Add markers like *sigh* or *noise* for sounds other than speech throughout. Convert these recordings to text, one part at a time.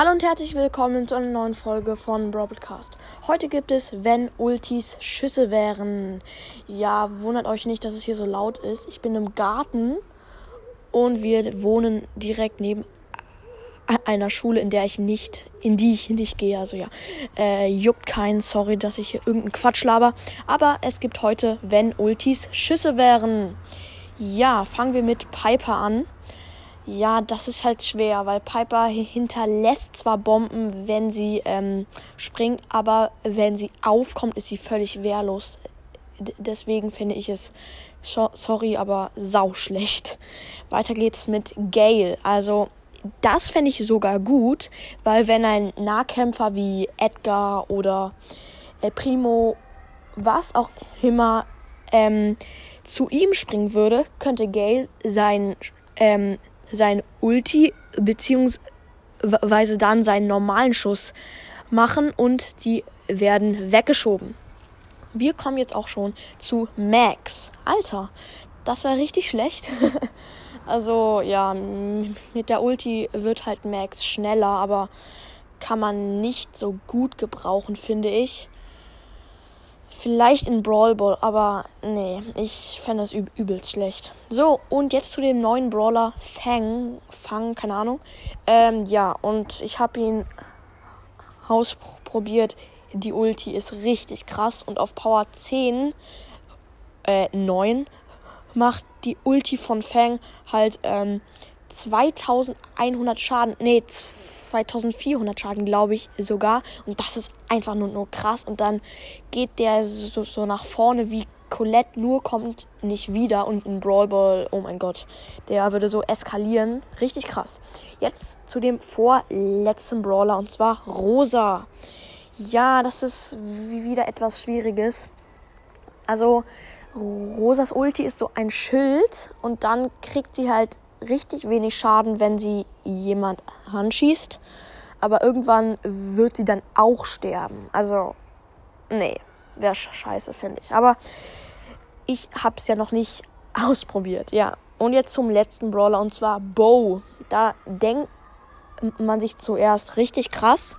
Hallo und herzlich willkommen zu einer neuen Folge von Broadcast. Heute gibt es, wenn Ultis Schüsse wären. Ja, wundert euch nicht, dass es hier so laut ist. Ich bin im Garten und wir wohnen direkt neben einer Schule, in der ich nicht, in die ich nicht gehe. Also ja, äh, juckt keinen. Sorry, dass ich hier irgendeinen Quatsch laber. Aber es gibt heute, wenn Ultis Schüsse wären. Ja, fangen wir mit Piper an. Ja, das ist halt schwer, weil Piper hinterlässt zwar Bomben, wenn sie ähm, springt, aber wenn sie aufkommt, ist sie völlig wehrlos. D deswegen finde ich es, sorry, aber sau schlecht. Weiter geht's mit Gale. Also, das fände ich sogar gut, weil wenn ein Nahkämpfer wie Edgar oder äh, Primo, was auch immer, ähm, zu ihm springen würde, könnte Gale sein ähm, sein Ulti beziehungsweise dann seinen normalen Schuss machen und die werden weggeschoben. Wir kommen jetzt auch schon zu Max. Alter, das war richtig schlecht. *laughs* also ja, mit der Ulti wird halt Max schneller, aber kann man nicht so gut gebrauchen, finde ich. Vielleicht in Brawl Ball, aber nee, ich fände das üb übelst schlecht. So, und jetzt zu dem neuen Brawler Fang. Fang, keine Ahnung. Ähm, ja, und ich habe ihn ausprobiert. Die Ulti ist richtig krass und auf Power 10, äh, 9 macht die Ulti von Fang halt, ähm, 2100 Schaden. Nee, 2400 Schaden, glaube ich sogar. Und das ist einfach nur, nur krass. Und dann geht der so, so nach vorne wie Colette, nur kommt nicht wieder. Und ein Brawl Ball, oh mein Gott, der würde so eskalieren. Richtig krass. Jetzt zu dem vorletzten Brawler und zwar Rosa. Ja, das ist wieder etwas Schwieriges. Also, Rosas Ulti ist so ein Schild und dann kriegt sie halt richtig wenig Schaden, wenn sie jemand anschießt. Aber irgendwann wird sie dann auch sterben. Also, nee, wäre scheiße, finde ich. Aber ich habe es ja noch nicht *laughs* ausprobiert, ja. Und jetzt zum letzten Brawler und zwar Bo. Da denkt man sich zuerst richtig krass,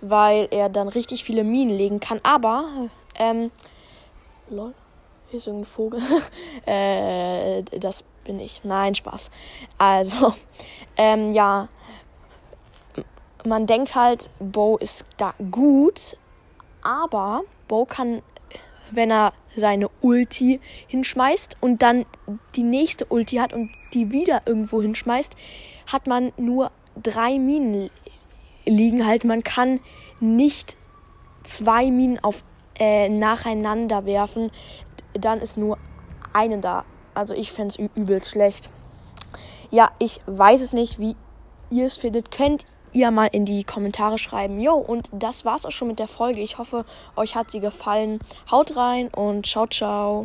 weil er dann richtig viele Minen legen kann. Aber, ähm, lol, hier ist irgendein Vogel. *laughs* äh, das bin ich. Nein, Spaß. Also, *laughs* ähm, ja, man denkt halt, Bo ist da gut, aber Bo kann, wenn er seine Ulti hinschmeißt und dann die nächste Ulti hat und die wieder irgendwo hinschmeißt, hat man nur drei Minen liegen halt. Man kann nicht zwei Minen auf äh, nacheinander werfen, dann ist nur eine da. Also ich fände es übelst schlecht. Ja, ich weiß es nicht, wie ihr es findet. Könnt ihr mal in die Kommentare schreiben. Jo, und das war's auch schon mit der Folge. Ich hoffe, euch hat sie gefallen. Haut rein und ciao, ciao.